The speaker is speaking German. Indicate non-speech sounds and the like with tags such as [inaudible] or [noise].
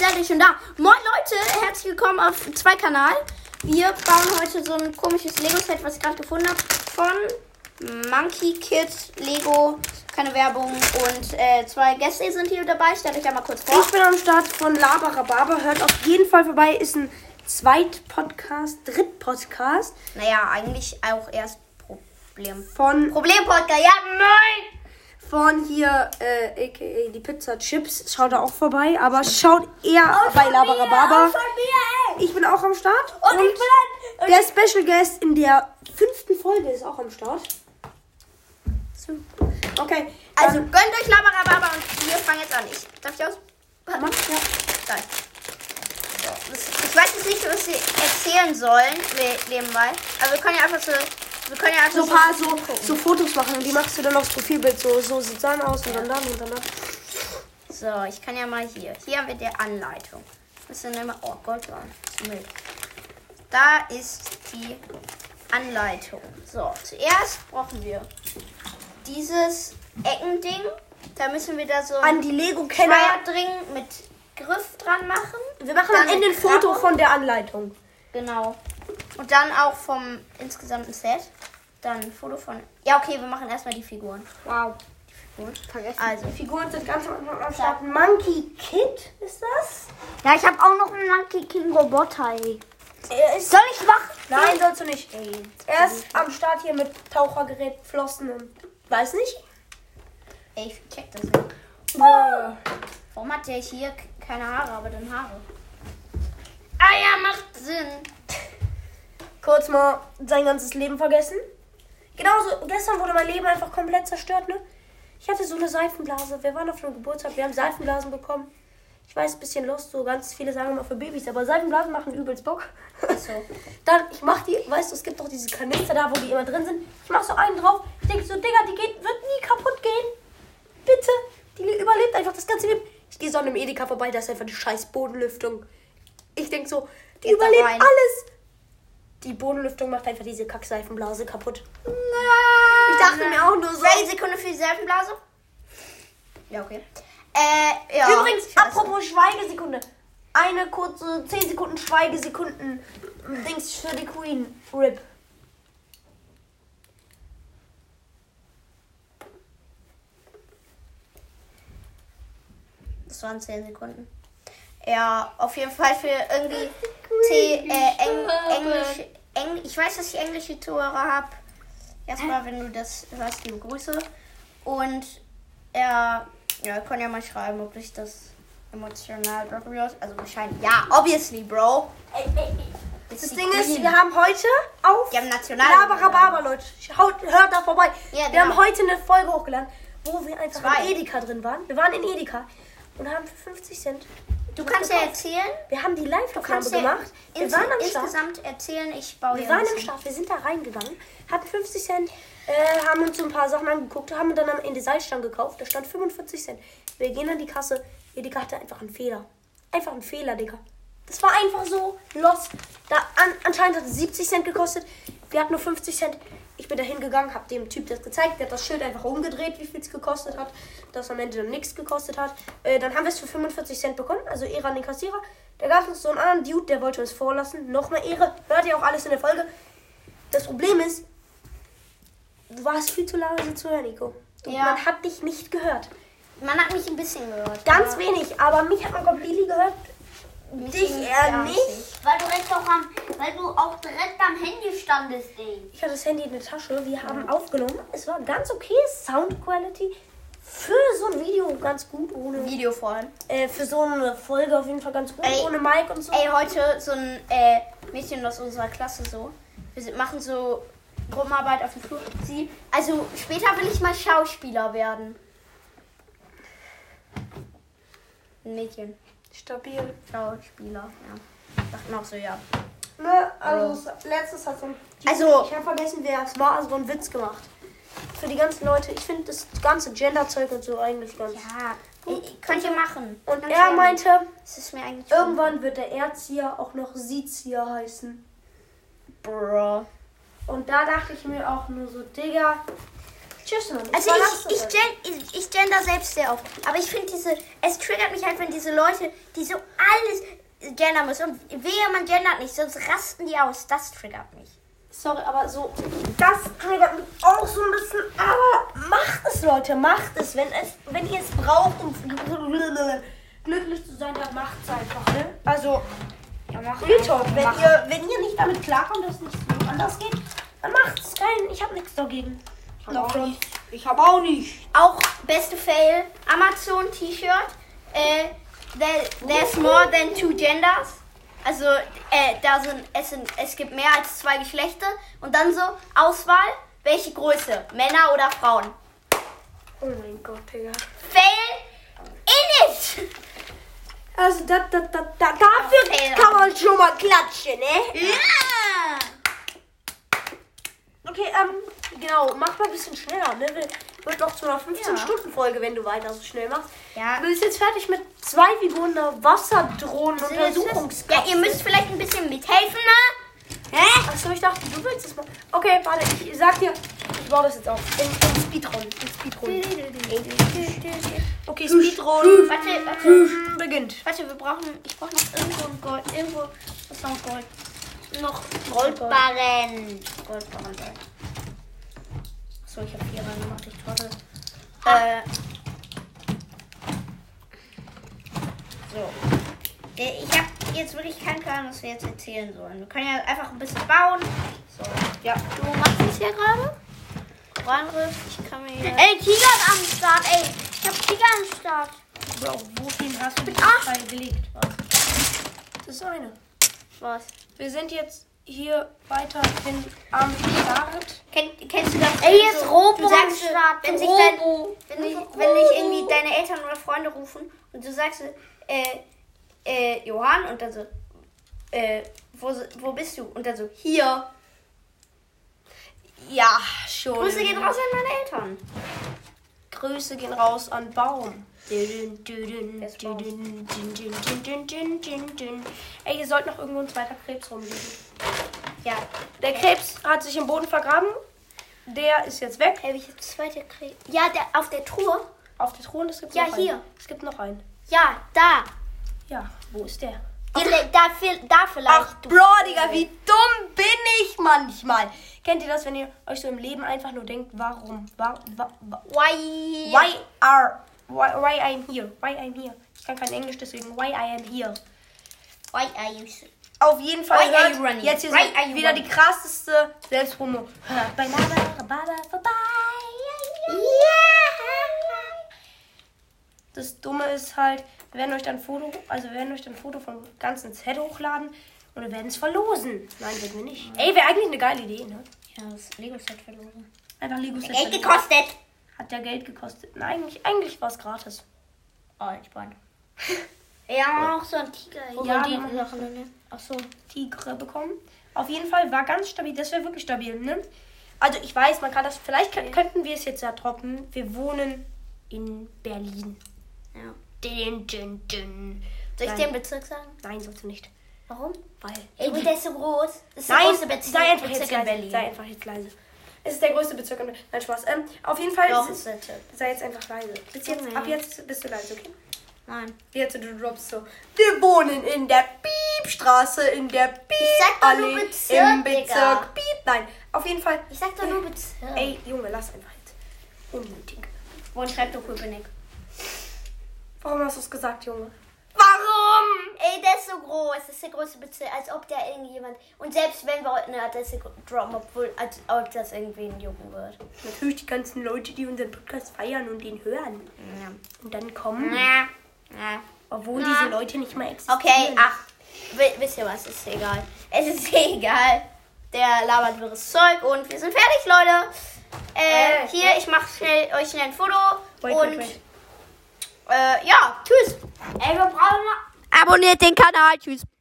seid ihr schon da. Moin Leute, herzlich willkommen auf zwei Kanal. Wir bauen heute so ein komisches Lego-Set, was ich gerade gefunden habe, von Monkey Kid Lego. Keine Werbung. Und äh, zwei Gäste sind hier dabei. Stellt euch einmal kurz vor. Ich bin am Start von Laber Rhabarber. Hört auf jeden Fall vorbei. Ist ein Zweit-Podcast, Dritt-Podcast Naja, eigentlich auch erst Problem. von, Problem-Podcast, ja, nein! Von hier, äh, a.k.a. die Pizza Chips. Schaut da auch vorbei. Aber schaut eher bei Laber Rhabarber. Ich bin auch am Start. Und ich bin der Special Guest in der fünften Folge ist auch am Start. So. Okay, Also dann- gönnt euch Labarababa und wir fangen jetzt an. Ich darf ich aus? Mach, ja. So, das- ich weiß jetzt nicht, was sie erzählen sollen nebenbei. Aber wir können ja einfach so. Wir können ja so ein paar so, so Fotos machen und die machst du dann aufs Profilbild. So, so sieht dann aus und dann dann und dann dann. So, ich kann ja mal hier. Hier haben wir die Anleitung. Das ist immer. Oh Gott, oh, ist Müll. Da ist die Anleitung. So, zuerst brauchen wir dieses Eckending. Da müssen wir da so An die Lego-Kenner. Feuerdring mit Griff dran machen. Wir machen Dann am Ende ein Foto von der Anleitung. Genau. Und dann auch vom insgesamten Set. Dann ein Foto von. Ja, okay, wir machen erstmal die Figuren. Wow. Figuren. Vergessen. Also. Die Figuren sind ganz am Start. Monkey Kid ist das? Ja, ich habe auch noch einen Monkey King Roboter. Ey. Ist Soll ich machen? Nein, sollst du nicht. Er ist am Start hier mit Tauchergerät, Flossen und weiß nicht. Ey, ich check das nicht. Äh, Warum hat der hier keine Haare, aber dann Haare? Ah ja, macht Sinn. Kurz mal sein ganzes Leben vergessen. Genauso, gestern wurde mein Leben einfach komplett zerstört, ne? Ich hatte so eine Seifenblase. Wir waren auf einem Geburtstag, wir haben Seifenblasen bekommen. Ich weiß, ein bisschen lost, so ganz viele sagen immer für Babys, aber Seifenblasen machen übelst Bock. Achso. [laughs] Dann, ich mach die, weißt du, es gibt doch diese Kanister da, wo die immer drin sind. Ich mach so einen drauf. Ich denke so, Digga, die geht, wird nie kaputt gehen. Bitte. Die überlebt einfach das ganze Leben. Ich gehe so an einem Edeka vorbei, da ist einfach die scheiß Bodenlüftung. Ich denke so, die Geht überlebt alles. Die Bodenlüftung macht einfach diese Kackseifenblase kaputt. Nein. Ich dachte mir auch nur so. Welche Sekunde für die Seifenblase? Ja, okay. Äh, ja. Übrigens, apropos Schweigesekunde. Eine kurze 10 Sekunden Schweigesekunden Dings für die Queen. RIP. Das waren 10 Sekunden. Ja, auf jeden Fall für irgendwie [laughs] Äh, Eng, Englisch, Eng, ich weiß, dass ich englische Zuhörer habe. Erstmal, wenn du das hörst, liebe Grüße. Und ja, ja, ihr könnt ja mal schreiben, ob ich das emotional will. Also wahrscheinlich, ja, obviously, Bro. Das die Ding ist, wir haben heute auf Die haben national. Labarababa, Leute. Haut, hört da vorbei. Ja, wir genau. haben heute eine Folge hochgeladen, wo wir einfach Zwei. in Edeka drin waren. Wir waren in Edeka und haben für 50 Cent. Du kannst ja erzählen. Wir haben die Live-Aufnahme kannst ja gemacht. Wir waren am Start. insgesamt erzählen, ich baue Wir waren ein im bisschen- Start, wir sind da reingegangen, hatten 50 Cent, äh, haben uns so ein paar Sachen angeguckt, haben dann am Ende Salzstangen gekauft, da stand 45 Cent. Wir gehen an die Kasse, Edeka hatte einfach einen Fehler. Einfach einen Fehler, Digga. Das war einfach so lost. Da an, anscheinend hat es 70 Cent gekostet. Wir hatten nur 50 Cent. Ich bin da hingegangen, habe dem Typ das gezeigt. Der hat das Schild einfach umgedreht, wie viel es gekostet hat. Das am Ende dann nichts gekostet hat. Äh, dann haben wir es für 45 Cent bekommen. Also Ehre an den Kassierer. Da gab es so einen anderen Dude, der wollte uns vorlassen. Nochmal Ehre. Hört ihr auch alles in der Folge. Das Problem ist, du warst viel zu leise zu hören, Nico. Du, Ja. Man hat dich nicht gehört. Man hat mich ein bisschen gehört. Ganz wenig, aber mich hat man completely gehört. mich dich eher nicht. Weil du direkt auch am, weil du auch direkt am Handy standest, ey. Ich hatte das Handy in der Tasche. Wir haben aufgenommen. Es war ganz okay. Sound Quality. Für so ein Video ganz gut. Ohne, Video vorhin. äh, für so eine Folge auf jeden Fall ganz gut. Ey. ohne Mic und so. Ey, heute so ein äh, Mädchen aus unserer Klasse so. Wir sind, machen so Gruppenarbeit auf dem Flur. Sie, also später will ich mal Schauspieler werden. Ein Mädchen. Stabil. Schauspieler, ja. Dachten auch so, ja. Also letztes hat so ein. Also- Ich habe vergessen, wer es war. So einen Witz gemacht. Für die ganzen Leute. Ich finde das ganze Gender-Zeug und so eigentlich ganz. Ja, äh, könnt ihr machen. Und Ganz er ehrlich. meinte, irgendwann wird der Erzieher auch noch Siezieher heißen. Bro. Und da dachte ich mir auch nur so, Digga, Tschüss, Mann. Also ich, ich, gen, ich, ich gender selbst sehr oft. Aber ich finde diese, es triggert mich halt, wenn diese Leute, die so alles gendern müssen. Und wehe, man gendert nicht, sonst rasten die aus. Das triggert mich. Sorry, aber so, das triggert mich auch so ein bisschen. Aber macht es, Leute, macht es. Wenn, es, wenn ihr es braucht, um glücklich zu sein, dann macht es einfach, ne? Also, Ja, mach Real Talk, wenn mach. ihr, wenn ihr nicht damit klarkommt, dass es nicht anders geht, dann macht es kein. Ich habe nichts dagegen. auch nicht. Ich habe auch nicht. Auch beste Fail, Amazon T-Shirt. Äh, there, there's more than two genders. Also äh, da sind es, sind es gibt mehr als zwei Geschlechter und dann so Auswahl, welche Größe, Männer oder Frauen. Oh mein Gott, Digga. Fail in it. Also, da, da, da, da, dafür Fehler. kann man schon mal klatschen, ne? Ja. Okay, ähm, genau, mach mal ein bisschen schneller, ne? Wir- Wird noch zu einer 15-Stunden-Folge, wenn du weiter so schnell machst. Ja. Du bist jetzt fertig mit zwei Figuren der Wasserdrohnen Ja, ihr müsst vielleicht ein bisschen mithelfen, ne? Hä? Achso, ich dachte, du willst es mal. Okay, warte, ich sag dir, ich baue das jetzt auf. In, in Speedrun. In Speedrun. Okay, Speedrun. Warte, warte. Beginnt. Warte, wir brauchen. Ich brauche noch irgendwo ein Gold. Irgendwo ist noch Gold. Noch Goldbarren. Goldbarren sein. Achso, ich habe vier reingemacht, ich trottel. Äh. So. Äh, Ich habe jetzt wirklich keinen Plan, was wir jetzt erzählen sollen. Wir können ja einfach ein bisschen bauen. So. Ja. Du machst es ja gerade. Korallenriff, ich kann mir hier. Ey, Tiger ist am Start, ey. Ich hab Tiger am Start. Bro, wohin hast du die. Teil gelegt? Das ist eine. Was? Wir sind jetzt hier weiterhin am Start. Kenn, kennst du das? Ey, wenn hier ist so- Robo du sagst, am Start. Wenn sich Robo. dein, wenn, dich, wenn dich irgendwie deine Eltern oder Freunde rufen und du sagst, äh, äh, Johann und dann so, äh, wo, wo bist du? Und dann so, hier. Ja, schon. Grüße gehen raus an meine Eltern. Grüße gehen raus an Baum. Dün, dün, dün, Wer ist dün, Baum? dün, dün, dün, dün, dün, dün, dün. Ey, hier sollte noch irgendwo ein zweiter Krebs rumliegen. Ja. Der Krebs hat sich im Boden vergraben. Der ist jetzt weg. Hey, welche zweite Krebs? Ja, der, auf der Truhe. Auf der Truhe, es gibt Ja, noch hier. einen. Es gibt noch einen. Ja, da. Ja, wo ist der? Die, da, da vielleicht. Ach, Bro, Digga, wie dumm bin ich manchmal. Kennt ihr das, wenn ihr euch so im Leben einfach nur denkt, warum? Wa, wa, wa, Why? why are, why, why I'm here? Why I'm here? Ich kann kein Englisch, deswegen why I am here. Why are you so- Auf jeden Fall Why hört running? jetzt hier so you wieder running? die krasseste Selbstpromo. Hört bei Lava, vorbei. Das Dumme ist halt, wir werden euch dann ein Foto, also wir werden euch dann Foto vom ganzen Set hochladen und wir werden es verlosen. Nein, werden wir nicht. Ey, wäre eigentlich eine geile Idee, ne? Ja, das Lego-Set verloren. Einfach Lego Set. Geld gekostet. Hat ja Geld gekostet. Nein, eigentlich, eigentlich war es gratis. Oh, entspannt. Ja, haben auch so ein Tiger. Ja, die wir haben- Sachen, ne? Ach so. Tigre bekommen. Auf jeden Fall war ganz stabil. Das wäre wirklich stabil, ne? Also ich weiß, man kann das. Vielleicht kö- könnten wir es jetzt ja droppen. Wir wohnen in Berlin. Ja. Dün, dün, dün. Soll ich Nein. den Bezirk sagen? Nein, sollst du nicht. Warum? Weil. Ey, der ist so groß. Das ist der Nein, größte Bezirk, sei einfach Bezirk jetzt in leise. Berlin. Sei einfach jetzt leise. Es ist der größte Bezirk in Berlin. Nein, Spaß. Ähm, auf jeden Fall. Doch, ist der sei jetzt einfach leise. Bis jetzt, Junge. ab jetzt bist du leise, okay? Nein. Jetzt du droppst so. Wir wohnen in der Piepstraße, in der Piep sag doch nur Allee, Bezirk, im Digga. Bezirk Piep. Nein, auf jeden Fall. Ich sag doch nur Bezirk. Ey, Junge, lass einfach jetzt. Unnötig. Wo schreibt doch Köpenick? Warum hast du es gesagt, Junge? Warum? Ey, der ist so groß. Das ist der größte Bezirk. Als ob der irgendjemand. Und selbst wenn wir heute eine Adresse droppen, obwohl, als ob das irgendwen jucken wird. Natürlich die ganzen Leute, die unseren Podcast feiern und den hören. Ja. Und dann kommen, Ja. Ja. obwohl Ja. diese Leute nicht mal existieren. Okay, ach. wi- Wisst ihr was? Ist egal. Es ist [laughs] egal. Der labert wirres Zeug und wir sind fertig, Leute. Äh, Äh, hier, ich mach schnell, euch schnell ein Foto. Wait, und wait, wait. Äh, ja, tschüss. Ey, wir brauchen noch Abonniert den Kanal. Tschüss.